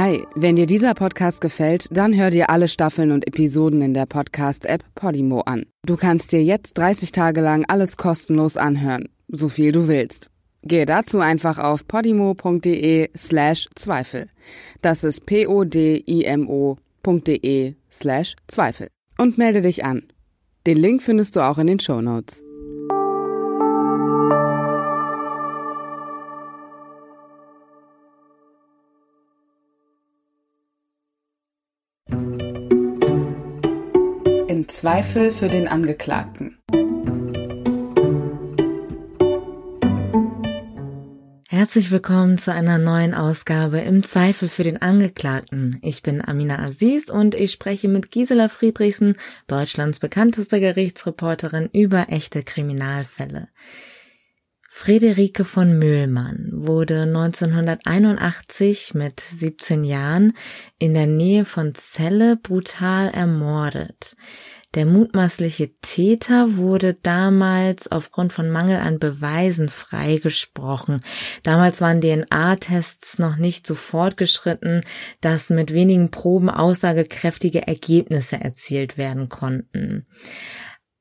Hi, wenn dir dieser Podcast gefällt, dann hör dir alle Staffeln und Episoden in der Podcast-App Podimo an. Du kannst dir jetzt 30 Tage lang alles kostenlos anhören, so viel du willst. Gehe dazu einfach auf podimo.de slash Zweifel. Das ist p-o-d-i-m-o.de slash Zweifel. Und melde dich an. Den Link findest du auch in den Show Notes. Zweifel für den Angeklagten. Herzlich willkommen zu einer neuen Ausgabe im Zweifel für den Angeklagten. Ich bin Amina Aziz und ich spreche mit Gisela Friedrichsen, Deutschlands bekannteste Gerichtsreporterin, über echte Kriminalfälle. Friederike von Mühlmann wurde 1981 mit 17 Jahren in der Nähe von Celle brutal ermordet. Der mutmaßliche Täter wurde damals aufgrund von Mangel an Beweisen freigesprochen. Damals waren DNA-Tests noch nicht so fortgeschritten, dass mit wenigen Proben aussagekräftige Ergebnisse erzielt werden konnten.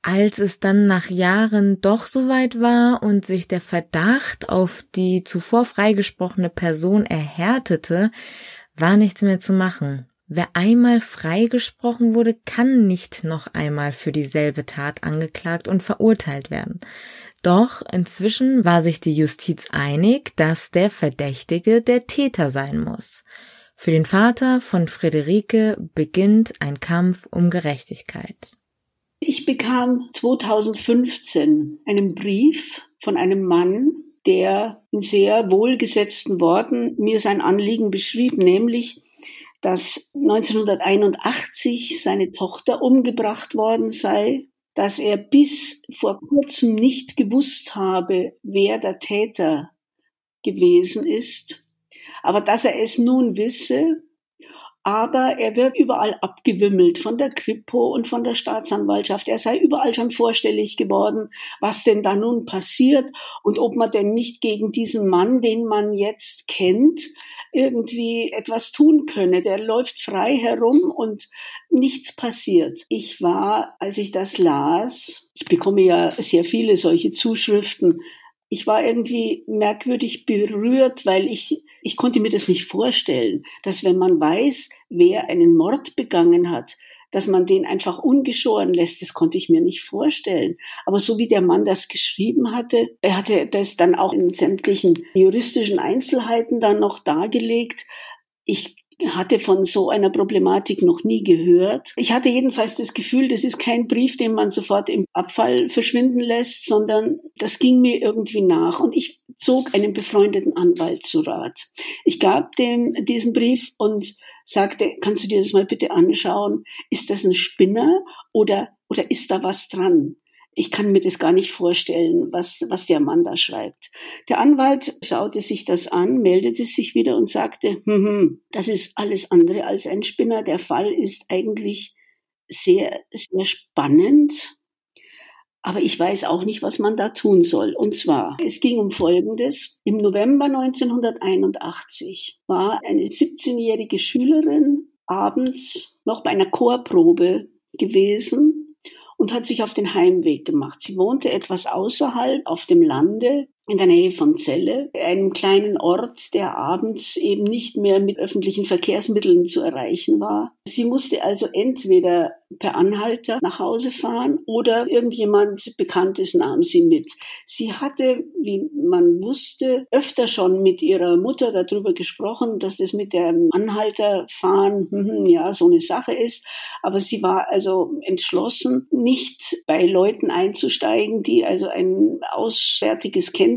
Als es dann nach Jahren doch soweit war und sich der Verdacht auf die zuvor freigesprochene Person erhärtete, war nichts mehr zu machen. Wer einmal freigesprochen wurde, kann nicht noch einmal für dieselbe Tat angeklagt und verurteilt werden. Doch inzwischen war sich die Justiz einig, dass der Verdächtige der Täter sein muss. Für den Vater von Friederike beginnt ein Kampf um Gerechtigkeit. Ich bekam 2015 einen Brief von einem Mann, der in sehr wohlgesetzten Worten mir sein Anliegen beschrieb, nämlich, dass 1981 seine Tochter umgebracht worden sei, dass er bis vor kurzem nicht gewusst habe, wer der Täter gewesen ist, aber dass er es nun wisse aber er wird überall abgewimmelt von der Kripo und von der Staatsanwaltschaft. Er sei überall schon vorstellig geworden, was denn da nun passiert und ob man denn nicht gegen diesen Mann, den man jetzt kennt, irgendwie etwas tun könne. Der läuft frei herum und nichts passiert. Ich war, als ich das las, ich bekomme ja sehr viele solche Zuschriften, ich war irgendwie merkwürdig berührt, weil ich, ich konnte mir das nicht vorstellen, dass wenn man weiß, wer einen Mord begangen hat, dass man den einfach ungeschoren lässt, das konnte ich mir nicht vorstellen. Aber so wie der Mann das geschrieben hatte, er hatte das dann auch in sämtlichen juristischen Einzelheiten dann noch dargelegt. Ich hatte von so einer Problematik noch nie gehört. Ich hatte jedenfalls das Gefühl, das ist kein Brief, den man sofort im Abfall verschwinden lässt, sondern das ging mir irgendwie nach. Und ich zog einen befreundeten Anwalt zu Rat. Ich gab dem diesen Brief und sagte, kannst du dir das mal bitte anschauen? Ist das ein Spinner oder, oder ist da was dran? Ich kann mir das gar nicht vorstellen, was, was der Mann da schreibt. Der Anwalt schaute sich das an, meldete sich wieder und sagte, hm, hm, das ist alles andere als ein Spinner. Der Fall ist eigentlich sehr, sehr spannend. Aber ich weiß auch nicht, was man da tun soll. Und zwar, es ging um Folgendes. Im November 1981 war eine 17-jährige Schülerin abends noch bei einer Chorprobe gewesen und hat sich auf den Heimweg gemacht. Sie wohnte etwas außerhalb auf dem Lande in der Nähe von Celle, einem kleinen Ort, der abends eben nicht mehr mit öffentlichen Verkehrsmitteln zu erreichen war. Sie musste also entweder per Anhalter nach Hause fahren oder irgendjemand Bekanntes nahm sie mit. Sie hatte, wie man wusste, öfter schon mit ihrer Mutter darüber gesprochen, dass das mit dem Anhalterfahren hm, hm, ja so eine Sache ist. Aber sie war also entschlossen, nicht bei Leuten einzusteigen, die also ein auswärtiges Kennzeichen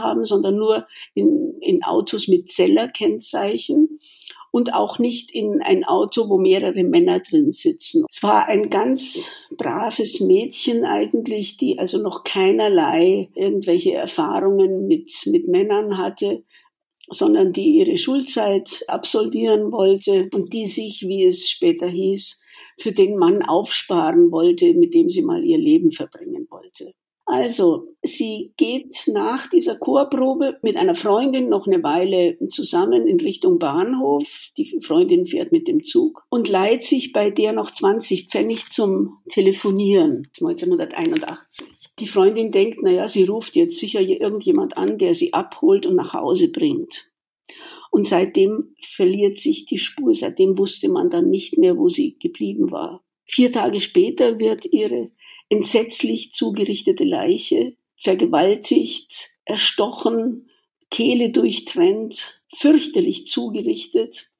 haben, sondern nur in, in Autos mit Zellerkennzeichen und auch nicht in ein Auto, wo mehrere Männer drin sitzen. Es war ein ganz braves Mädchen eigentlich, die also noch keinerlei irgendwelche Erfahrungen mit, mit Männern hatte sondern die ihre Schulzeit absolvieren wollte und die sich, wie es später hieß, für den Mann aufsparen wollte, mit dem sie mal ihr Leben verbringen wollte. Also, sie geht nach dieser Chorprobe mit einer Freundin noch eine Weile zusammen in Richtung Bahnhof. Die Freundin fährt mit dem Zug und leiht sich bei der noch 20 Pfennig zum Telefonieren. 1981. Die Freundin denkt, naja, sie ruft jetzt sicher irgendjemand an, der sie abholt und nach Hause bringt. Und seitdem verliert sich die Spur. Seitdem wusste man dann nicht mehr, wo sie geblieben war. Vier Tage später wird ihre entsetzlich zugerichtete Leiche, vergewaltigt, erstochen, Kehle durchtrennt, fürchterlich zugerichtet,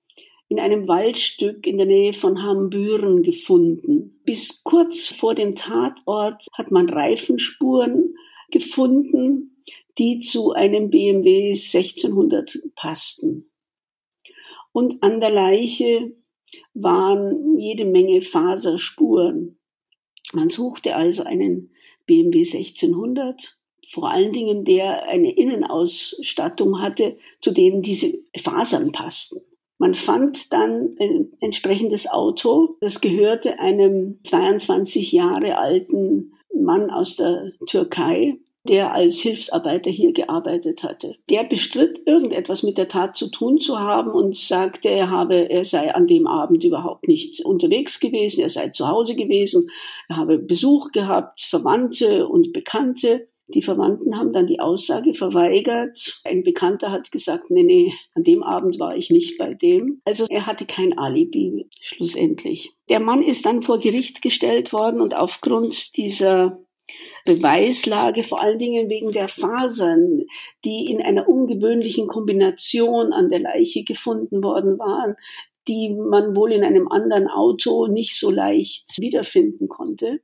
in einem Waldstück in der Nähe von Hambüren gefunden. Bis kurz vor dem Tatort hat man Reifenspuren gefunden, die zu einem BMW 1600 passten. Und an der Leiche waren jede Menge Faserspuren. Man suchte also einen BMW 1600, vor allen Dingen der eine Innenausstattung hatte, zu denen diese Fasern passten. Man fand dann ein entsprechendes Auto, das gehörte einem 22 Jahre alten Mann aus der Türkei, der als Hilfsarbeiter hier gearbeitet hatte. Der bestritt, irgendetwas mit der Tat zu tun zu haben und sagte, er habe, er sei an dem Abend überhaupt nicht unterwegs gewesen, er sei zu Hause gewesen, er habe Besuch gehabt, Verwandte und Bekannte. Die Verwandten haben dann die Aussage verweigert. Ein Bekannter hat gesagt, nee, nee, an dem Abend war ich nicht bei dem. Also er hatte kein Alibi schlussendlich. Der Mann ist dann vor Gericht gestellt worden und aufgrund dieser Beweislage, vor allen Dingen wegen der Fasern, die in einer ungewöhnlichen Kombination an der Leiche gefunden worden waren, die man wohl in einem anderen Auto nicht so leicht wiederfinden konnte,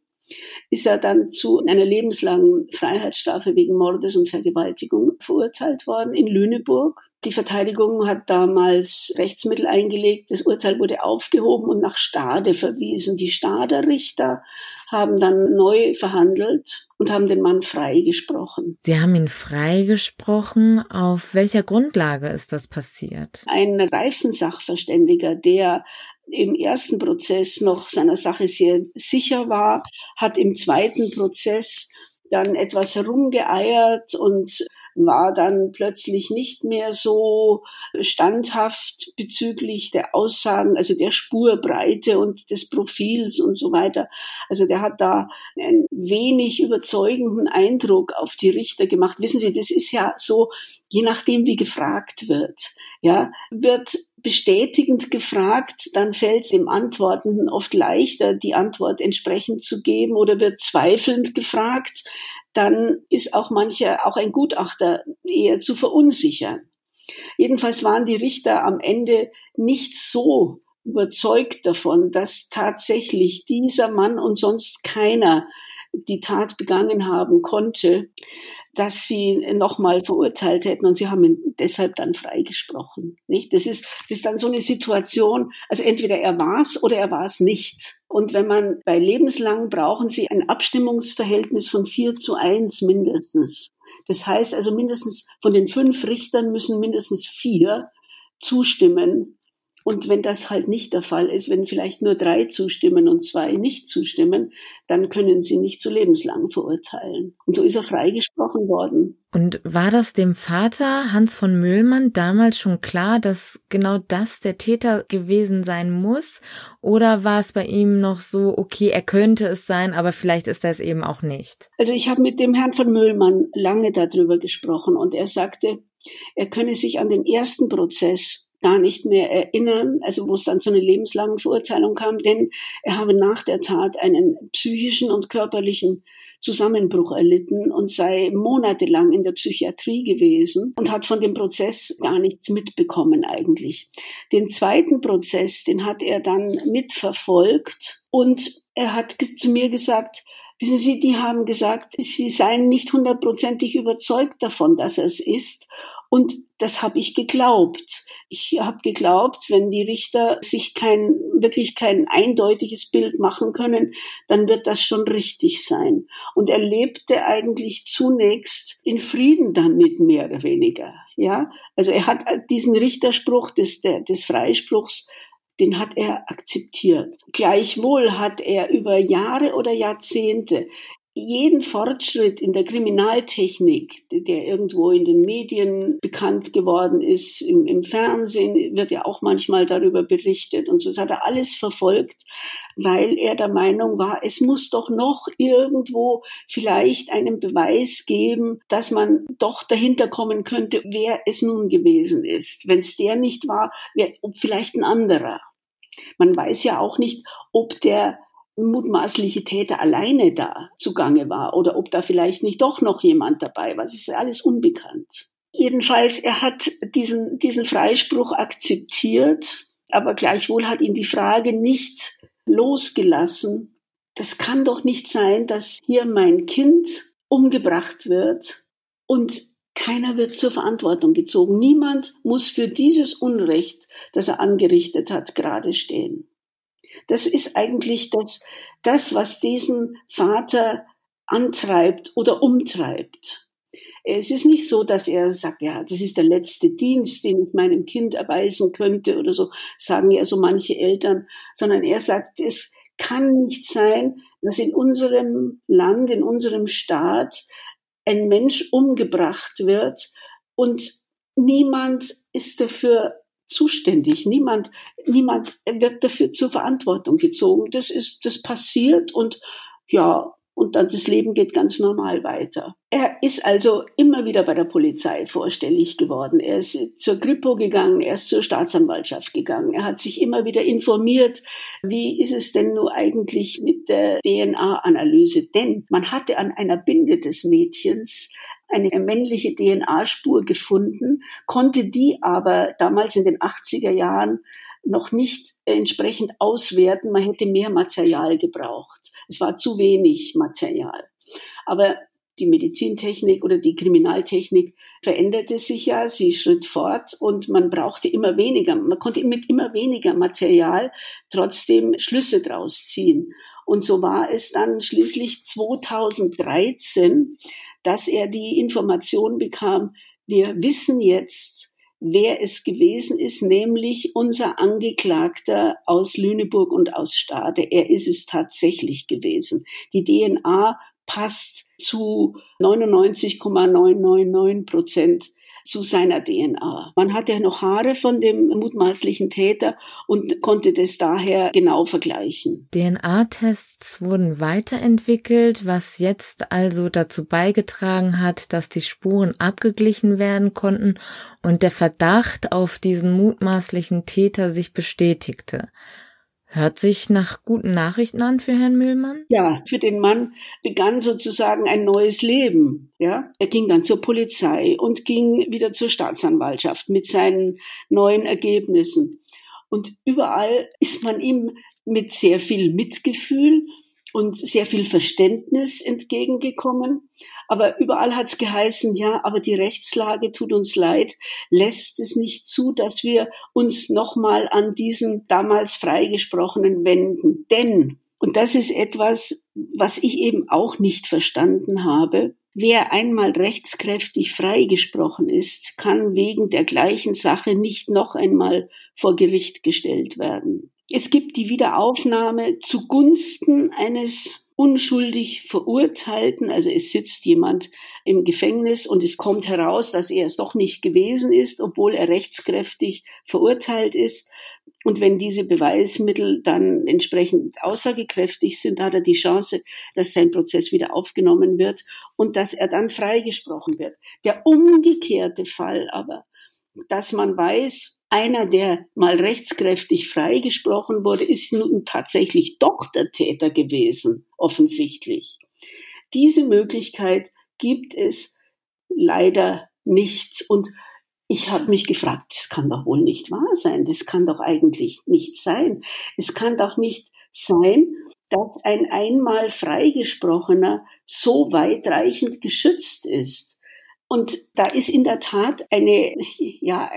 ist er dann zu einer lebenslangen Freiheitsstrafe wegen Mordes und Vergewaltigung verurteilt worden in Lüneburg. Die Verteidigung hat damals Rechtsmittel eingelegt. Das Urteil wurde aufgehoben und nach Stade verwiesen. Die Stader Richter haben dann neu verhandelt und haben den Mann freigesprochen. Sie haben ihn freigesprochen. Auf welcher Grundlage ist das passiert? Ein Reifensachverständiger, der im ersten Prozess noch seiner Sache sehr sicher war, hat im zweiten Prozess dann etwas herumgeeiert und war dann plötzlich nicht mehr so standhaft bezüglich der Aussagen, also der Spurbreite und des Profils und so weiter. Also der hat da einen wenig überzeugenden Eindruck auf die Richter gemacht. Wissen Sie, das ist ja so, je nachdem wie gefragt wird. Ja, wird bestätigend gefragt, dann fällt es dem Antwortenden oft leichter, die Antwort entsprechend zu geben oder wird zweifelnd gefragt, dann ist auch mancher, auch ein Gutachter eher zu verunsichern. Jedenfalls waren die Richter am Ende nicht so überzeugt davon, dass tatsächlich dieser Mann und sonst keiner die Tat begangen haben konnte, dass sie nochmal verurteilt hätten und sie haben ihn deshalb dann freigesprochen. Nicht? Das ist, das ist dann so eine Situation, also entweder er war's oder er war's nicht. Und wenn man bei lebenslang brauchen sie ein Abstimmungsverhältnis von vier zu eins mindestens. Das heißt also mindestens von den fünf Richtern müssen mindestens vier zustimmen, und wenn das halt nicht der Fall ist, wenn vielleicht nur drei zustimmen und zwei nicht zustimmen, dann können sie nicht zu lebenslang verurteilen. Und so ist er freigesprochen worden. Und war das dem Vater Hans von Mühlmann damals schon klar, dass genau das der Täter gewesen sein muss? Oder war es bei ihm noch so, okay, er könnte es sein, aber vielleicht ist er es eben auch nicht? Also ich habe mit dem Herrn von Mühlmann lange darüber gesprochen und er sagte, er könne sich an den ersten Prozess gar nicht mehr erinnern, also wo es dann zu einer lebenslangen Verurteilung kam, denn er habe nach der Tat einen psychischen und körperlichen Zusammenbruch erlitten und sei monatelang in der Psychiatrie gewesen und hat von dem Prozess gar nichts mitbekommen eigentlich. Den zweiten Prozess, den hat er dann mitverfolgt und er hat zu mir gesagt, Wissen Sie, die haben gesagt, sie seien nicht hundertprozentig überzeugt davon, dass er es ist. Und das habe ich geglaubt. Ich habe geglaubt, wenn die Richter sich kein, wirklich kein eindeutiges Bild machen können, dann wird das schon richtig sein. Und er lebte eigentlich zunächst in Frieden damit, mehr oder weniger. Ja, also er hat diesen Richterspruch des, des Freispruchs den hat er akzeptiert. Gleichwohl hat er über Jahre oder Jahrzehnte jeden Fortschritt in der Kriminaltechnik, der irgendwo in den Medien bekannt geworden ist, im, im, Fernsehen wird ja auch manchmal darüber berichtet und so, das hat er alles verfolgt, weil er der Meinung war, es muss doch noch irgendwo vielleicht einen Beweis geben, dass man doch dahinter kommen könnte, wer es nun gewesen ist. Wenn es der nicht war, wer, vielleicht ein anderer. Man weiß ja auch nicht, ob der mutmaßliche Täter alleine da zugange war oder ob da vielleicht nicht doch noch jemand dabei war. Das ist alles unbekannt. Jedenfalls, er hat diesen, diesen Freispruch akzeptiert, aber gleichwohl hat ihn die Frage nicht losgelassen. Das kann doch nicht sein, dass hier mein Kind umgebracht wird und keiner wird zur Verantwortung gezogen. Niemand muss für dieses Unrecht, das er angerichtet hat, gerade stehen. Das ist eigentlich das, das, was diesen Vater antreibt oder umtreibt. Es ist nicht so, dass er sagt, ja, das ist der letzte Dienst, den ich meinem Kind erweisen könnte oder so, sagen ja so manche Eltern, sondern er sagt, es kann nicht sein, dass in unserem Land, in unserem Staat ein Mensch umgebracht wird und niemand ist dafür zuständig. Niemand, niemand wird dafür zur Verantwortung gezogen. Das ist, das passiert und ja, und dann das Leben geht ganz normal weiter. Er ist also immer wieder bei der Polizei vorstellig geworden. Er ist zur Kripo gegangen, er ist zur Staatsanwaltschaft gegangen. Er hat sich immer wieder informiert, wie ist es denn nur eigentlich mit der DNA-Analyse? Denn man hatte an einer Binde des Mädchens eine männliche DNA-Spur gefunden, konnte die aber damals in den 80er Jahren noch nicht entsprechend auswerten. Man hätte mehr Material gebraucht. Es war zu wenig Material. Aber die Medizintechnik oder die Kriminaltechnik veränderte sich ja, sie schritt fort und man brauchte immer weniger, man konnte mit immer weniger Material trotzdem Schlüsse draus ziehen. Und so war es dann schließlich 2013, dass er die Information bekam, wir wissen jetzt, wer es gewesen ist, nämlich unser Angeklagter aus Lüneburg und aus Stade. Er ist es tatsächlich gewesen. Die DNA passt zu 99,999 Prozent zu seiner DNA. Man hatte noch Haare von dem mutmaßlichen Täter und konnte das daher genau vergleichen. DNA-Tests wurden weiterentwickelt, was jetzt also dazu beigetragen hat, dass die Spuren abgeglichen werden konnten und der Verdacht auf diesen mutmaßlichen Täter sich bestätigte. Hört sich nach guten Nachrichten an für Herrn Mühlmann? Ja, für den Mann begann sozusagen ein neues Leben. Ja, er ging dann zur Polizei und ging wieder zur Staatsanwaltschaft mit seinen neuen Ergebnissen. Und überall ist man ihm mit sehr viel Mitgefühl und sehr viel Verständnis entgegengekommen. Aber überall hat es geheißen, ja, aber die Rechtslage tut uns leid, lässt es nicht zu, dass wir uns nochmal an diesen damals freigesprochenen wenden. Denn, und das ist etwas, was ich eben auch nicht verstanden habe, Wer einmal rechtskräftig freigesprochen ist, kann wegen der gleichen Sache nicht noch einmal vor Gericht gestellt werden. Es gibt die Wiederaufnahme zugunsten eines unschuldig Verurteilten, also es sitzt jemand im Gefängnis und es kommt heraus, dass er es doch nicht gewesen ist, obwohl er rechtskräftig verurteilt ist. Und wenn diese Beweismittel dann entsprechend aussagekräftig sind, hat er die Chance, dass sein Prozess wieder aufgenommen wird und dass er dann freigesprochen wird. Der umgekehrte Fall aber, dass man weiß, einer, der mal rechtskräftig freigesprochen wurde, ist nun tatsächlich doch der Täter gewesen, offensichtlich. Diese Möglichkeit gibt es leider nicht. Und ich habe mich gefragt, das kann doch wohl nicht wahr sein. Das kann doch eigentlich nicht sein. Es kann doch nicht sein, dass ein einmal freigesprochener so weitreichend geschützt ist. Und da ist in der Tat eine, ja,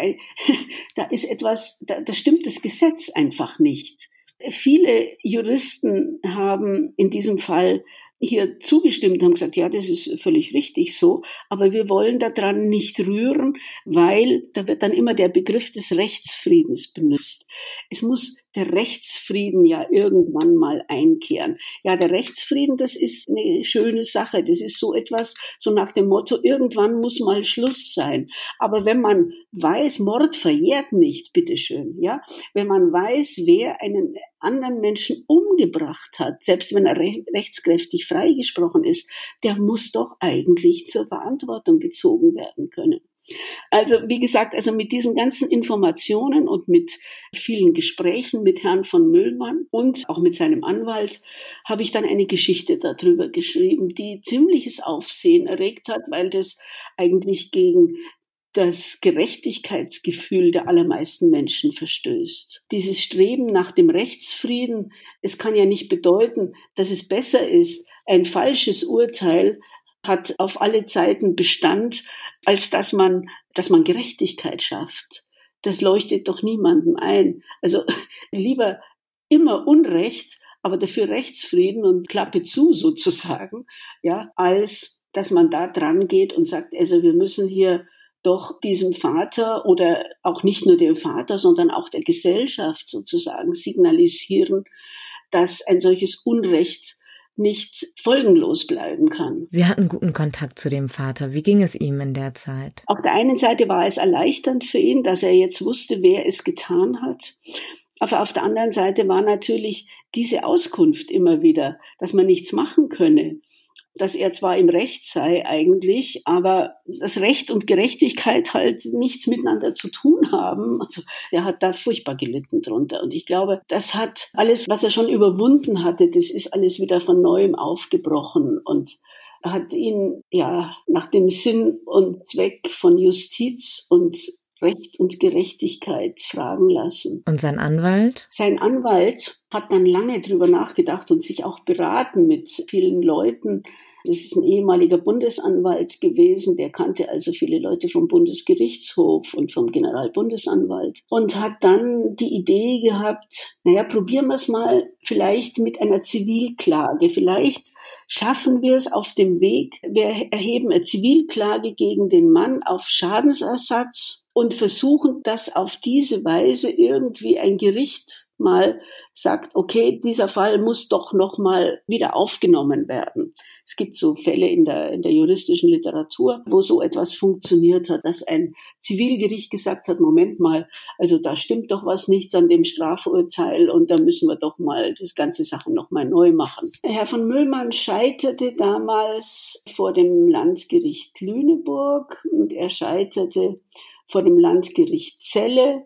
da ist etwas, da, da stimmt das Gesetz einfach nicht. Viele Juristen haben in diesem Fall hier zugestimmt haben gesagt, ja, das ist völlig richtig so, aber wir wollen daran nicht rühren, weil da wird dann immer der Begriff des Rechtsfriedens benutzt. Es muss der Rechtsfrieden ja irgendwann mal einkehren. Ja, der Rechtsfrieden, das ist eine schöne Sache. Das ist so etwas, so nach dem Motto, irgendwann muss mal Schluss sein. Aber wenn man weiß, Mord verjährt nicht, bitteschön, ja, wenn man weiß, wer einen anderen Menschen umgebracht hat, selbst wenn er rechtskräftig freigesprochen ist, der muss doch eigentlich zur Verantwortung gezogen werden können. Also wie gesagt, also mit diesen ganzen Informationen und mit vielen Gesprächen mit Herrn von Müllmann und auch mit seinem Anwalt habe ich dann eine Geschichte darüber geschrieben, die ziemliches Aufsehen erregt hat, weil das eigentlich gegen das Gerechtigkeitsgefühl der allermeisten Menschen verstößt. Dieses Streben nach dem Rechtsfrieden, es kann ja nicht bedeuten, dass es besser ist, ein falsches Urteil hat auf alle Zeiten Bestand, als dass man, dass man Gerechtigkeit schafft. Das leuchtet doch niemandem ein. Also lieber immer Unrecht, aber dafür Rechtsfrieden und Klappe zu sozusagen, ja, als dass man da dran geht und sagt, also wir müssen hier doch diesem Vater oder auch nicht nur dem Vater, sondern auch der Gesellschaft sozusagen signalisieren, dass ein solches Unrecht nicht folgenlos bleiben kann. Sie hatten guten Kontakt zu dem Vater. Wie ging es ihm in der Zeit? Auf der einen Seite war es erleichternd für ihn, dass er jetzt wusste, wer es getan hat. Aber auf der anderen Seite war natürlich diese Auskunft immer wieder, dass man nichts machen könne dass er zwar im Recht sei eigentlich, aber das Recht und Gerechtigkeit halt nichts miteinander zu tun haben. Also der hat da furchtbar gelitten drunter. Und ich glaube, das hat alles, was er schon überwunden hatte, das ist alles wieder von neuem aufgebrochen und hat ihn ja nach dem Sinn und Zweck von Justiz und Recht und Gerechtigkeit fragen lassen. Und sein Anwalt? Sein Anwalt hat dann lange drüber nachgedacht und sich auch beraten mit vielen Leuten. Das ist ein ehemaliger Bundesanwalt gewesen, der kannte also viele Leute vom Bundesgerichtshof und vom Generalbundesanwalt und hat dann die Idee gehabt, naja, probieren wir es mal vielleicht mit einer Zivilklage. Vielleicht schaffen wir es auf dem Weg, wir erheben eine Zivilklage gegen den Mann auf Schadensersatz und versuchen, dass auf diese Weise irgendwie ein Gericht mal sagt, okay, dieser Fall muss doch noch mal wieder aufgenommen werden. Es gibt so Fälle in der, in der juristischen Literatur, wo so etwas funktioniert hat, dass ein Zivilgericht gesagt hat, Moment mal, also da stimmt doch was nichts an dem Strafurteil und da müssen wir doch mal das ganze Sache noch mal neu machen. Herr von Müllmann scheiterte damals vor dem Landgericht Lüneburg und er scheiterte vor dem Landgericht Celle.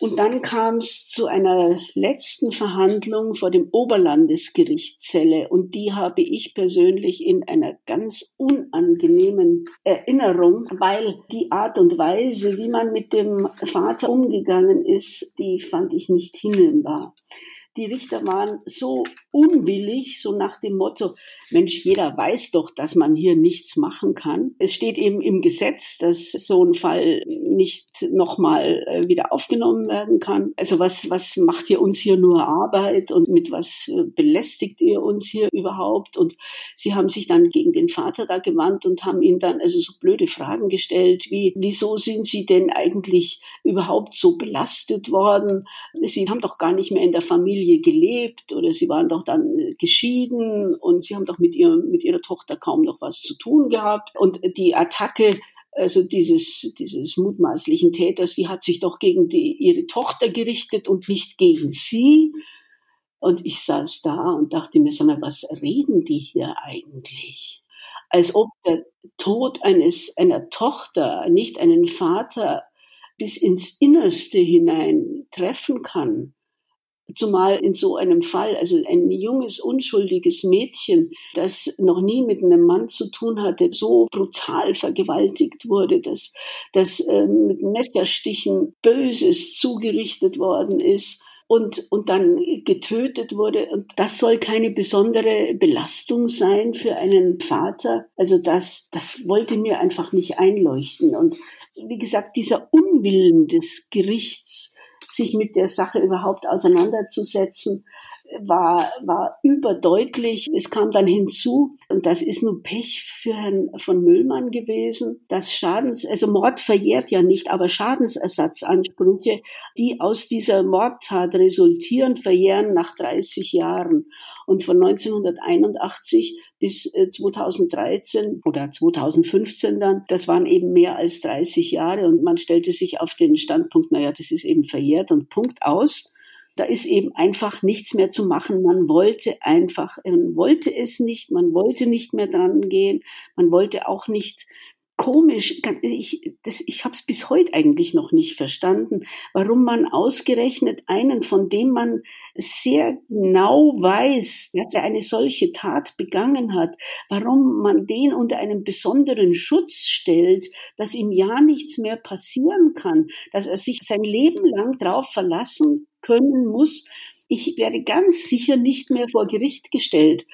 Und dann kam es zu einer letzten Verhandlung vor dem Oberlandesgericht Celle. Und die habe ich persönlich in einer ganz unangenehmen Erinnerung, weil die Art und Weise, wie man mit dem Vater umgegangen ist, die fand ich nicht hinnehmbar. Die Richter waren so unwillig, so nach dem Motto, Mensch, jeder weiß doch, dass man hier nichts machen kann. Es steht eben im Gesetz, dass so ein Fall nicht nochmal äh, wieder aufgenommen werden kann. Also was, was macht ihr uns hier nur Arbeit und mit was äh, belästigt ihr uns hier überhaupt? Und sie haben sich dann gegen den Vater da gewandt und haben ihn dann also so blöde Fragen gestellt, wie, wieso sind sie denn eigentlich überhaupt so belastet worden? Sie haben doch gar nicht mehr in der Familie gelebt oder sie waren doch dann äh, geschieden und sie haben doch mit, ihr, mit ihrer Tochter kaum noch was zu tun gehabt. Und die Attacke also dieses, dieses mutmaßlichen Täters, die hat sich doch gegen die, ihre Tochter gerichtet und nicht gegen sie. Und ich saß da und dachte mir, sag mal, was reden die hier eigentlich? Als ob der Tod eines, einer Tochter nicht einen Vater bis ins Innerste hinein treffen kann. Zumal in so einem Fall, also ein junges, unschuldiges Mädchen, das noch nie mit einem Mann zu tun hatte, so brutal vergewaltigt wurde, dass, dass äh, mit Messerstichen Böses zugerichtet worden ist und, und dann getötet wurde. Und das soll keine besondere Belastung sein für einen Vater. Also das, das wollte mir einfach nicht einleuchten. Und wie gesagt, dieser Unwillen des Gerichts, sich mit der Sache überhaupt auseinanderzusetzen, war, war überdeutlich. Es kam dann hinzu, und das ist nun Pech für Herrn von Müllmann gewesen, dass Schadens, also Mord verjährt ja nicht, aber Schadensersatzansprüche, die aus dieser Mordtat resultieren, verjähren nach 30 Jahren. Und von 1981 bis 2013 äh, oder 2015 dann, das waren eben mehr als 30 Jahre und man stellte sich auf den Standpunkt, naja, das ist eben verjährt und Punkt aus da ist eben einfach nichts mehr zu machen. Man wollte einfach, man wollte es nicht, man wollte nicht mehr dran gehen, man wollte auch nicht komisch, ich, das, ich habe es bis heute eigentlich noch nicht verstanden, warum man ausgerechnet einen, von dem man sehr genau weiß, dass er eine solche Tat begangen hat, warum man den unter einen besonderen Schutz stellt, dass ihm ja nichts mehr passieren kann, dass er sich sein Leben lang darauf verlassen können muss, ich werde ganz sicher nicht mehr vor Gericht gestellt.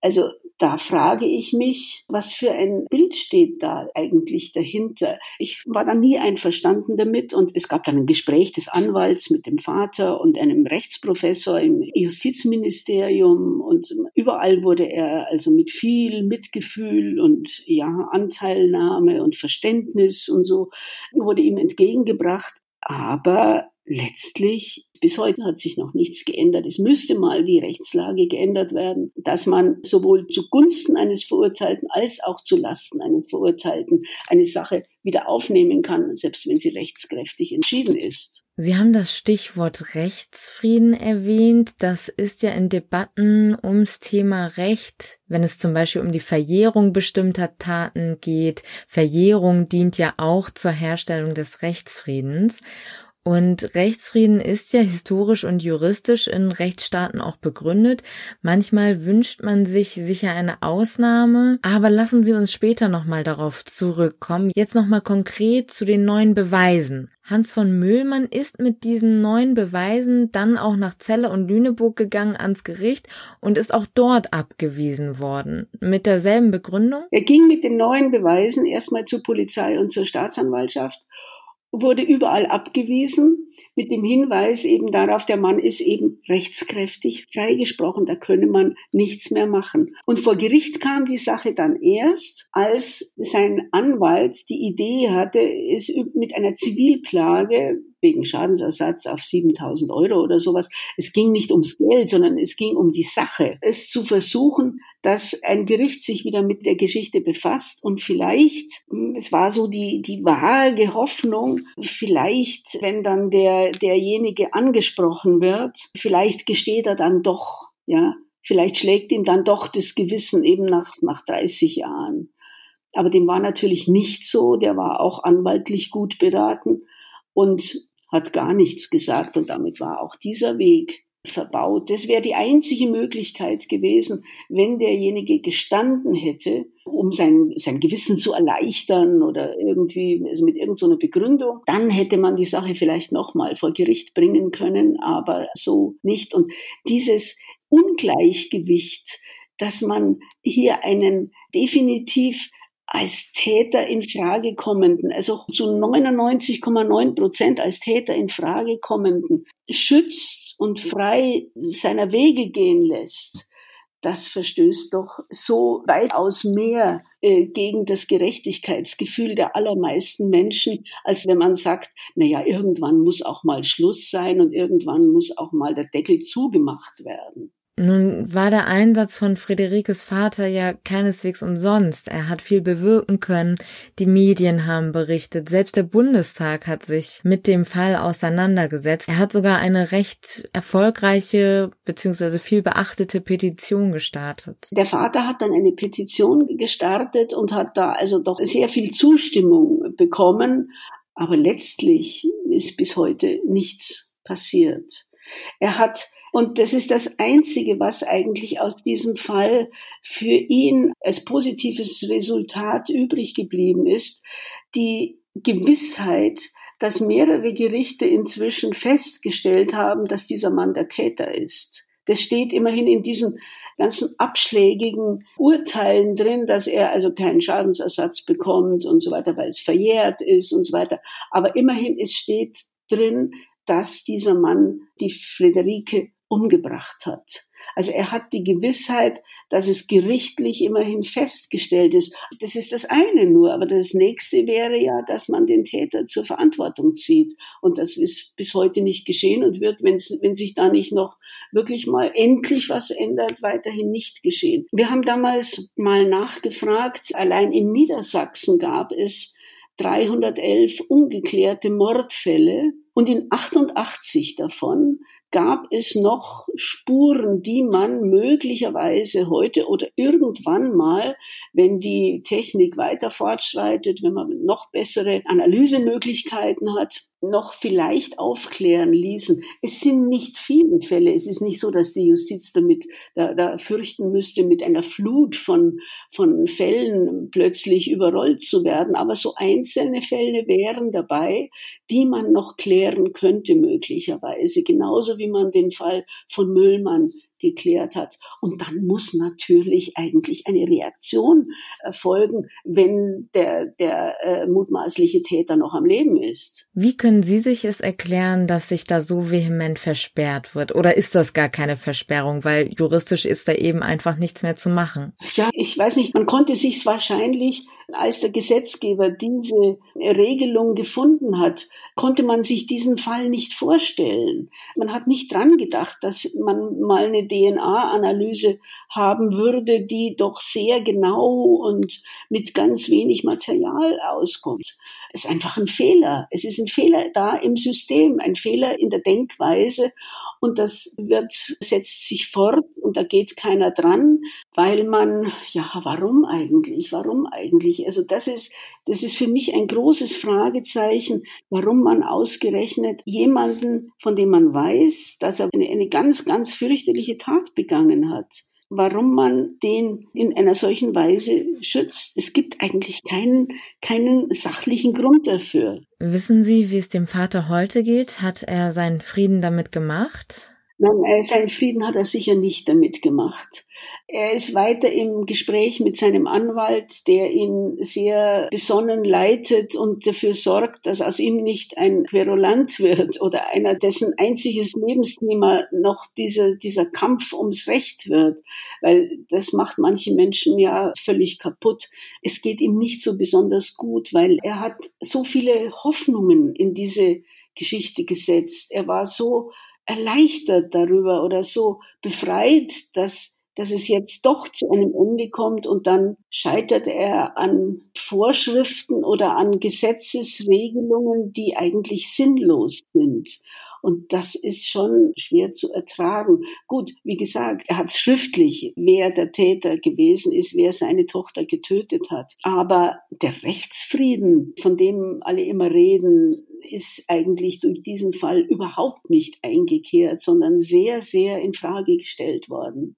Also da frage ich mich, was für ein Bild steht da eigentlich dahinter? Ich war da nie einverstanden damit und es gab dann ein Gespräch des Anwalts mit dem Vater und einem Rechtsprofessor im Justizministerium und überall wurde er also mit viel Mitgefühl und ja, Anteilnahme und Verständnis und so wurde ihm entgegengebracht. Aber letztlich, bis heute hat sich noch nichts geändert. Es müsste mal die Rechtslage geändert werden, dass man sowohl zugunsten eines Verurteilten als auch zu Lasten eines Verurteilten eine Sache wieder aufnehmen kann, selbst wenn sie rechtskräftig entschieden ist. Sie haben das Stichwort Rechtsfrieden erwähnt. Das ist ja in Debatten ums Thema Recht, wenn es zum Beispiel um die Verjährung bestimmter Taten geht. Verjährung dient ja auch zur Herstellung des Rechtsfriedens. Und Rechtsfrieden ist ja historisch und juristisch in Rechtsstaaten auch begründet. Manchmal wünscht man sich sicher eine Ausnahme, aber lassen Sie uns später nochmal darauf zurückkommen. Jetzt nochmal konkret zu den neuen Beweisen. Hans von Mühlmann ist mit diesen neuen Beweisen dann auch nach Celle und Lüneburg gegangen ans Gericht und ist auch dort abgewiesen worden. Mit derselben Begründung? Er ging mit den neuen Beweisen erstmal zur Polizei und zur Staatsanwaltschaft wurde überall abgewiesen mit dem Hinweis eben darauf, der Mann ist eben rechtskräftig freigesprochen, da könne man nichts mehr machen. Und vor Gericht kam die Sache dann erst, als sein Anwalt die Idee hatte, es mit einer Zivilklage wegen Schadensersatz auf 7000 Euro oder sowas. Es ging nicht ums Geld, sondern es ging um die Sache. Es zu versuchen, dass ein Gericht sich wieder mit der Geschichte befasst und vielleicht, hm, es war so die, die vage Hoffnung, vielleicht, wenn dann der, derjenige angesprochen wird, vielleicht gesteht er dann doch, ja, vielleicht schlägt ihm dann doch das Gewissen eben nach, nach 30 Jahren. Aber dem war natürlich nicht so, der war auch anwaltlich gut beraten und hat gar nichts gesagt und damit war auch dieser Weg verbaut. Das wäre die einzige Möglichkeit gewesen, wenn derjenige gestanden hätte, um sein, sein Gewissen zu erleichtern oder irgendwie also mit irgendeiner so Begründung, dann hätte man die Sache vielleicht nochmal vor Gericht bringen können, aber so nicht. Und dieses Ungleichgewicht, dass man hier einen definitiv als Täter in Frage kommenden, also zu 99,9 Prozent als Täter in Frage kommenden, schützt und frei seiner Wege gehen lässt, das verstößt doch so weitaus mehr äh, gegen das Gerechtigkeitsgefühl der allermeisten Menschen, als wenn man sagt, na ja, irgendwann muss auch mal Schluss sein und irgendwann muss auch mal der Deckel zugemacht werden. Nun war der Einsatz von Friederikes Vater ja keineswegs umsonst. Er hat viel bewirken können. Die Medien haben berichtet. Selbst der Bundestag hat sich mit dem Fall auseinandergesetzt. Er hat sogar eine recht erfolgreiche bzw. viel beachtete Petition gestartet. Der Vater hat dann eine Petition gestartet und hat da also doch sehr viel Zustimmung bekommen. Aber letztlich ist bis heute nichts passiert. Er hat und das ist das Einzige, was eigentlich aus diesem Fall für ihn als positives Resultat übrig geblieben ist. Die Gewissheit, dass mehrere Gerichte inzwischen festgestellt haben, dass dieser Mann der Täter ist. Das steht immerhin in diesen ganzen abschlägigen Urteilen drin, dass er also keinen Schadensersatz bekommt und so weiter, weil es verjährt ist und so weiter. Aber immerhin, es steht drin, dass dieser Mann die Friederike umgebracht hat. Also er hat die Gewissheit, dass es gerichtlich immerhin festgestellt ist. Das ist das eine nur, aber das nächste wäre ja, dass man den Täter zur Verantwortung zieht. Und das ist bis heute nicht geschehen und wird, wenn sich da nicht noch wirklich mal endlich was ändert, weiterhin nicht geschehen. Wir haben damals mal nachgefragt, allein in Niedersachsen gab es 311 ungeklärte Mordfälle und in 88 davon gab es noch Spuren, die man möglicherweise heute oder irgendwann mal, wenn die Technik weiter fortschreitet, wenn man noch bessere Analysemöglichkeiten hat, noch vielleicht aufklären ließen. Es sind nicht viele Fälle. Es ist nicht so, dass die Justiz damit da, da fürchten müsste, mit einer Flut von, von Fällen plötzlich überrollt zu werden. Aber so einzelne Fälle wären dabei, die man noch klären könnte möglicherweise. Genauso wie man den Fall von Müllmann geklärt hat. Und dann muss natürlich eigentlich eine Reaktion erfolgen, wenn der, der äh, mutmaßliche Täter noch am Leben ist. Wie können Sie sich es erklären, dass sich da so vehement versperrt wird? Oder ist das gar keine Versperrung, weil juristisch ist da eben einfach nichts mehr zu machen? Ja, ich weiß nicht, man konnte sich wahrscheinlich als der Gesetzgeber diese Regelung gefunden hat, konnte man sich diesen Fall nicht vorstellen. Man hat nicht dran gedacht, dass man mal eine DNA-Analyse haben würde, die doch sehr genau und mit ganz wenig Material auskommt. Es ist einfach ein Fehler. Es ist ein Fehler da im System, ein Fehler in der Denkweise und das wird, setzt sich fort und da geht keiner dran, weil man, ja, warum eigentlich? Warum eigentlich? Also das ist, das ist für mich ein großes Fragezeichen, warum man ausgerechnet jemanden, von dem man weiß, dass er eine, eine ganz, ganz fürchterliche Tat begangen hat, warum man den in einer solchen Weise schützt. Es gibt eigentlich keinen, keinen sachlichen Grund dafür. Wissen Sie, wie es dem Vater heute geht? Hat er seinen Frieden damit gemacht? Nein, seinen Frieden hat er sicher nicht damit gemacht. Er ist weiter im Gespräch mit seinem Anwalt, der ihn sehr besonnen leitet und dafür sorgt, dass aus ihm nicht ein Querulant wird oder einer, dessen einziges Lebensthema noch dieser, dieser Kampf ums Recht wird, weil das macht manche Menschen ja völlig kaputt. Es geht ihm nicht so besonders gut, weil er hat so viele Hoffnungen in diese Geschichte gesetzt. Er war so erleichtert darüber oder so befreit, dass dass es jetzt doch zu einem Ende kommt und dann scheitert er an Vorschriften oder an Gesetzesregelungen, die eigentlich sinnlos sind. Und das ist schon schwer zu ertragen. Gut, wie gesagt, er hat schriftlich, wer der Täter gewesen ist, wer seine Tochter getötet hat. Aber der Rechtsfrieden, von dem alle immer reden, ist eigentlich durch diesen Fall überhaupt nicht eingekehrt, sondern sehr, sehr in Frage gestellt worden.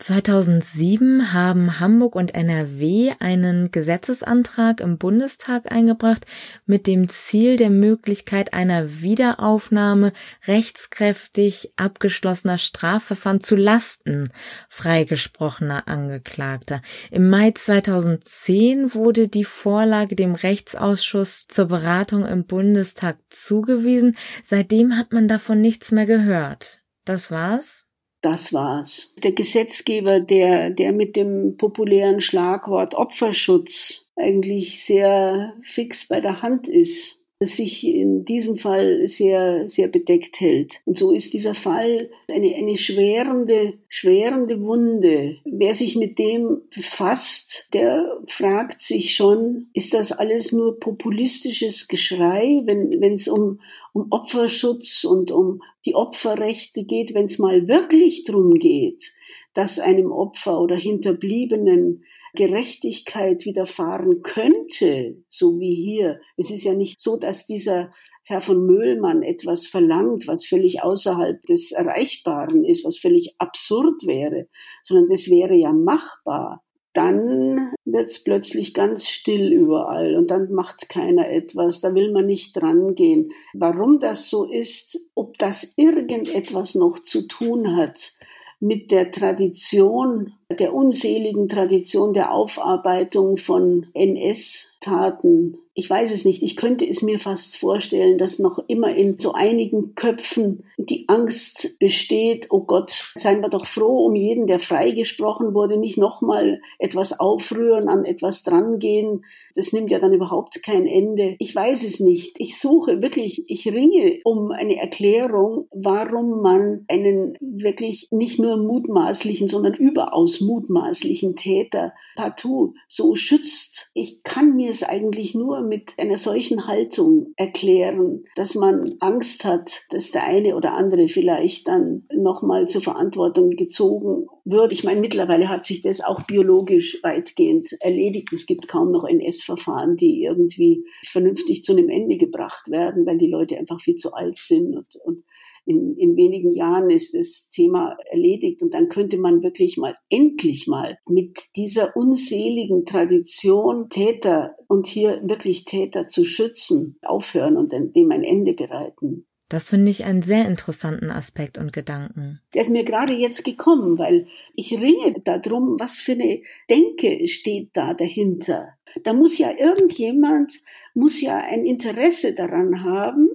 2007 haben Hamburg und NRW einen Gesetzesantrag im Bundestag eingebracht mit dem Ziel der Möglichkeit einer Wiederaufnahme rechtskräftig abgeschlossener Strafverfahren zu Lasten freigesprochener Angeklagter. Im Mai 2010 wurde die Vorlage dem Rechtsausschuss zur Beratung im Bundestag zugewiesen. Seitdem hat man davon nichts mehr gehört. Das war's? Das war's. Der Gesetzgeber, der, der mit dem populären Schlagwort Opferschutz eigentlich sehr fix bei der Hand ist, sich in diesem Fall sehr, sehr bedeckt hält. Und so ist dieser Fall eine, eine schwerende, schwerende Wunde. Wer sich mit dem befasst, der fragt sich schon, ist das alles nur populistisches Geschrei, wenn es um, um Opferschutz und um die Opferrechte geht, wenn es mal wirklich drum geht, dass einem Opfer oder Hinterbliebenen Gerechtigkeit widerfahren könnte, so wie hier. Es ist ja nicht so, dass dieser Herr von Möhlmann etwas verlangt, was völlig außerhalb des Erreichbaren ist, was völlig absurd wäre, sondern das wäre ja machbar. Dann wird es plötzlich ganz still überall und dann macht keiner etwas, da will man nicht drangehen. Warum das so ist, ob das irgendetwas noch zu tun hat mit der Tradition, der unseligen Tradition der Aufarbeitung von NS Taten. Ich weiß es nicht. Ich könnte es mir fast vorstellen, dass noch immer in so einigen Köpfen die Angst besteht, oh Gott, seien wir doch froh um jeden, der freigesprochen wurde, nicht nochmal etwas aufrühren, an etwas drangehen. Das nimmt ja dann überhaupt kein Ende. Ich weiß es nicht. Ich suche wirklich, ich ringe um eine Erklärung, warum man einen wirklich nicht nur mutmaßlichen, sondern überaus mutmaßlichen Täter partout so schützt. Ich kann mir es eigentlich nur mit einer solchen Haltung erklären, dass man Angst hat, dass der eine oder andere vielleicht dann nochmal zur Verantwortung gezogen wird. Ich meine, mittlerweile hat sich das auch biologisch weitgehend erledigt. Es gibt kaum noch NS-Verfahren, die irgendwie vernünftig zu einem Ende gebracht werden, weil die Leute einfach viel zu alt sind und, und in, in wenigen Jahren ist das Thema erledigt und dann könnte man wirklich mal endlich mal mit dieser unseligen Tradition Täter und hier wirklich Täter zu schützen aufhören und dem ein Ende bereiten. Das finde ich einen sehr interessanten Aspekt und Gedanken. Der ist mir gerade jetzt gekommen, weil ich ringe darum, was für eine Denke steht da dahinter. Da muss ja irgendjemand, muss ja ein Interesse daran haben,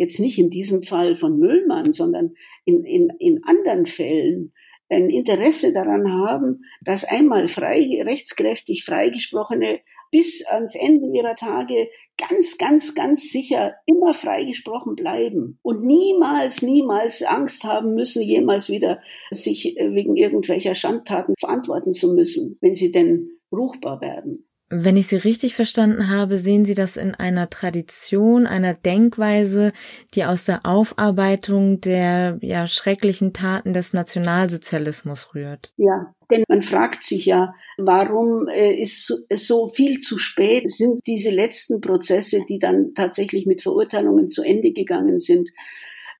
jetzt nicht in diesem Fall von Müllmann, sondern in, in, in anderen Fällen ein Interesse daran haben, dass einmal frei, rechtskräftig freigesprochene bis ans Ende ihrer Tage ganz, ganz, ganz sicher immer freigesprochen bleiben und niemals, niemals Angst haben müssen, jemals wieder sich äh, wegen irgendwelcher Schandtaten verantworten zu müssen, wenn sie denn ruchbar werden. Wenn ich Sie richtig verstanden habe, sehen Sie das in einer Tradition, einer Denkweise, die aus der Aufarbeitung der ja, schrecklichen Taten des Nationalsozialismus rührt. Ja, denn man fragt sich ja, warum äh, ist es so viel zu spät? Sind diese letzten Prozesse, die dann tatsächlich mit Verurteilungen zu Ende gegangen sind,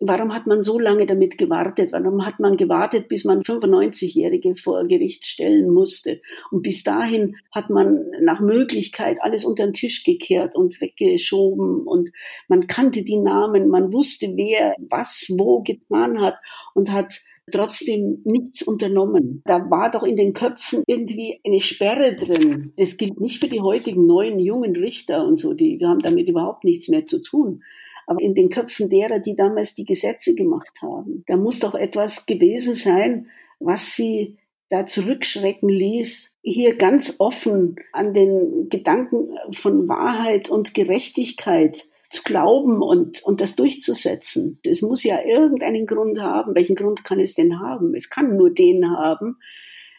Warum hat man so lange damit gewartet? Warum hat man gewartet, bis man 95-Jährige vor Gericht stellen musste? Und bis dahin hat man nach Möglichkeit alles unter den Tisch gekehrt und weggeschoben und man kannte die Namen, man wusste, wer was wo getan hat und hat trotzdem nichts unternommen. Da war doch in den Köpfen irgendwie eine Sperre drin. Das gilt nicht für die heutigen neuen jungen Richter und so, die haben damit überhaupt nichts mehr zu tun aber in den Köpfen derer, die damals die Gesetze gemacht haben. Da muss doch etwas gewesen sein, was sie da zurückschrecken ließ, hier ganz offen an den Gedanken von Wahrheit und Gerechtigkeit zu glauben und, und das durchzusetzen. Es muss ja irgendeinen Grund haben. Welchen Grund kann es denn haben? Es kann nur den haben,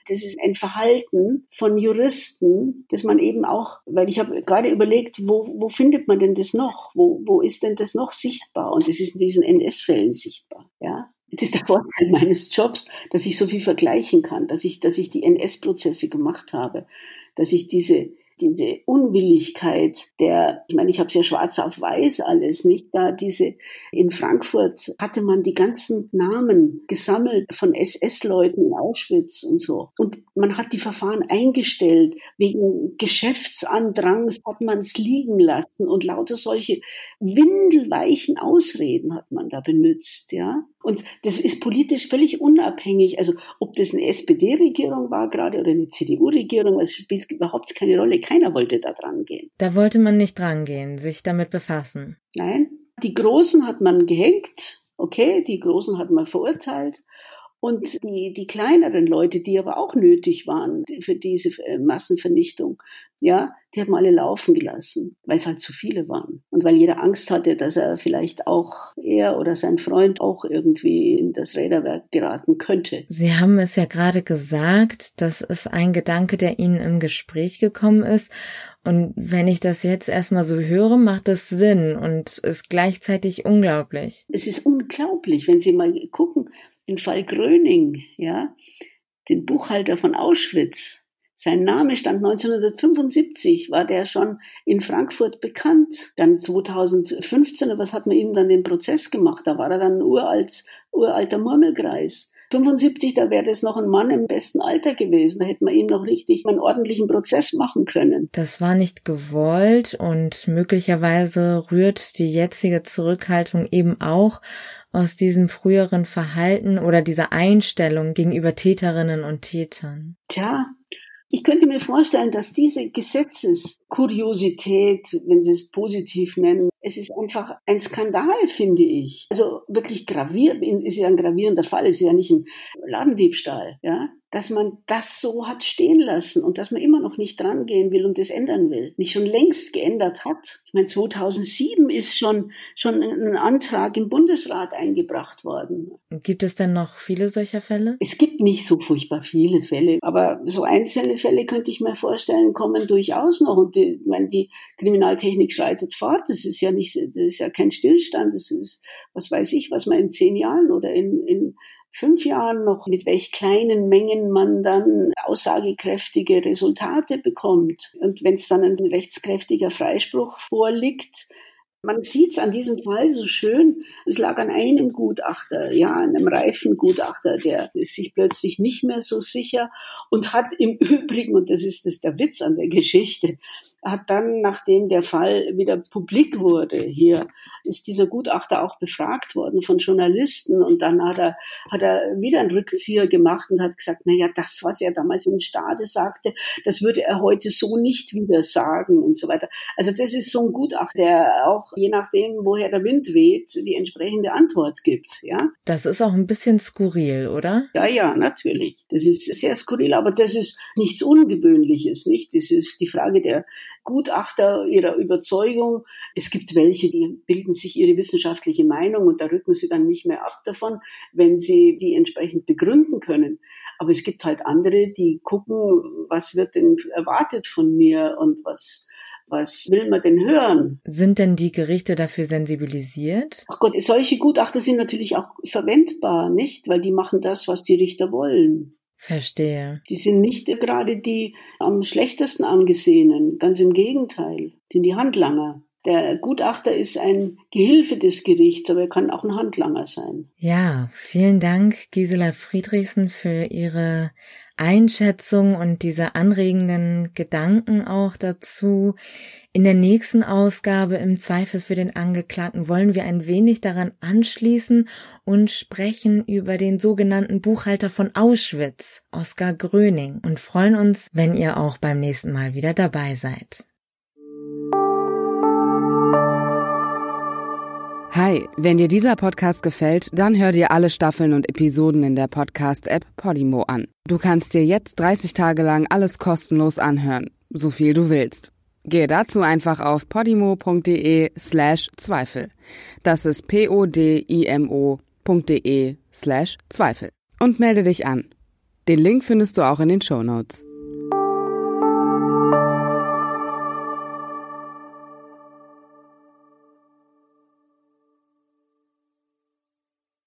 das ist ein Verhalten von Juristen, das man eben auch, weil ich habe gerade überlegt, wo, wo findet man denn das noch? Wo, wo ist denn das noch sichtbar? Und das ist in diesen NS-Fällen sichtbar. Ja, das ist der Vorteil meines Jobs, dass ich so viel vergleichen kann, dass ich, dass ich die NS-Prozesse gemacht habe, dass ich diese diese Unwilligkeit der, ich meine, ich habe es ja schwarz auf weiß alles, nicht da diese, in Frankfurt hatte man die ganzen Namen gesammelt von SS-Leuten in Auschwitz und so. Und man hat die Verfahren eingestellt, wegen Geschäftsandrangs hat man es liegen lassen und lauter solche windelweichen Ausreden hat man da benutzt, ja. Und das ist politisch völlig unabhängig. Also ob das eine SPD-Regierung war gerade oder eine CDU-Regierung, es spielt überhaupt keine Rolle. Keiner wollte da dran gehen. Da wollte man nicht dran gehen, sich damit befassen. Nein. Die Großen hat man gehängt, okay, die Großen hat man verurteilt. Und die, die kleineren Leute, die aber auch nötig waren für diese äh, Massenvernichtung, ja, die hat man alle laufen gelassen, weil es halt zu viele waren. Und weil jeder Angst hatte, dass er vielleicht auch, er oder sein Freund auch irgendwie in das Räderwerk geraten könnte. Sie haben es ja gerade gesagt, das ist ein Gedanke, der Ihnen im Gespräch gekommen ist. Und wenn ich das jetzt erstmal so höre, macht das Sinn und ist gleichzeitig unglaublich. Es ist unglaublich, wenn Sie mal gucken, den Fall Gröning, ja, den Buchhalter von Auschwitz. Sein Name stand 1975, war der schon in Frankfurt bekannt. Dann 2015, was hat man ihm dann den Prozess gemacht? Da war er dann ein uralt, uralter Murmelkreis. 75, da wäre das noch ein Mann im besten Alter gewesen. Da hätte man ihn noch richtig einen ordentlichen Prozess machen können. Das war nicht gewollt und möglicherweise rührt die jetzige Zurückhaltung eben auch aus diesem früheren Verhalten oder dieser Einstellung gegenüber Täterinnen und Tätern? Tja, Ich könnte mir vorstellen, dass diese Gesetzeskuriosität, wenn Sie es positiv nennen, es ist einfach ein Skandal, finde ich. Also wirklich gravierend, ist ja ein gravierender Fall, ist ja nicht ein Ladendiebstahl, ja dass man das so hat stehen lassen und dass man immer noch nicht dran gehen will und das ändern will. Nicht schon längst geändert hat. Ich meine, 2007 ist schon, schon ein Antrag im Bundesrat eingebracht worden. Gibt es denn noch viele solcher Fälle? Es gibt nicht so furchtbar viele Fälle, aber so einzelne Fälle könnte ich mir vorstellen, kommen durchaus noch. Und die, ich meine, die Kriminaltechnik schreitet fort. Das ist ja nicht, das ist ja kein Stillstand. Das ist, was weiß ich, was man in zehn Jahren oder in, in fünf Jahren noch, mit welch kleinen Mengen man dann aussagekräftige Resultate bekommt. Und wenn es dann ein rechtskräftiger Freispruch vorliegt, man sieht es an diesem Fall so schön. Es lag an einem Gutachter, ja, einem reifen Gutachter, der ist sich plötzlich nicht mehr so sicher und hat im Übrigen, und das ist das der Witz an der Geschichte, hat dann, nachdem der Fall wieder publik wurde, hier ist dieser Gutachter auch befragt worden von Journalisten und dann hat er, hat er wieder einen Rückzieher gemacht und hat gesagt, na ja, das, was er damals im Stade sagte, das würde er heute so nicht wieder sagen und so weiter. Also das ist so ein Gutachter, der auch je nachdem, woher der Wind weht, die entsprechende Antwort gibt, ja. Das ist auch ein bisschen skurril, oder? Ja, ja, natürlich. Das ist sehr skurril, aber das ist nichts Ungewöhnliches, nicht? Das ist die Frage der Gutachter ihrer Überzeugung. Es gibt welche, die bilden sich ihre wissenschaftliche Meinung und da rücken sie dann nicht mehr ab davon, wenn sie die entsprechend begründen können. Aber es gibt halt andere, die gucken, was wird denn erwartet von mir und was was will man denn hören? Sind denn die Gerichte dafür sensibilisiert? Ach Gott, solche Gutachter sind natürlich auch verwendbar, nicht? Weil die machen das, was die Richter wollen. Verstehe. Die sind nicht gerade die am schlechtesten angesehenen, ganz im Gegenteil, sind die Handlanger. Der Gutachter ist ein Gehilfe des Gerichts, aber er kann auch ein Handlanger sein. Ja, vielen Dank, Gisela Friedrichsen, für Ihre Einschätzung und diese anregenden Gedanken auch dazu. In der nächsten Ausgabe im Zweifel für den Angeklagten wollen wir ein wenig daran anschließen und sprechen über den sogenannten Buchhalter von Auschwitz, Oskar Gröning, und freuen uns, wenn ihr auch beim nächsten Mal wieder dabei seid. Hi, wenn dir dieser Podcast gefällt, dann hör dir alle Staffeln und Episoden in der Podcast-App Podimo an. Du kannst dir jetzt 30 Tage lang alles kostenlos anhören, so viel du willst. Gehe dazu einfach auf podimo.de slash Zweifel. Das ist p-o-d-i-m-o.de slash Zweifel. Und melde dich an. Den Link findest du auch in den Show Notes.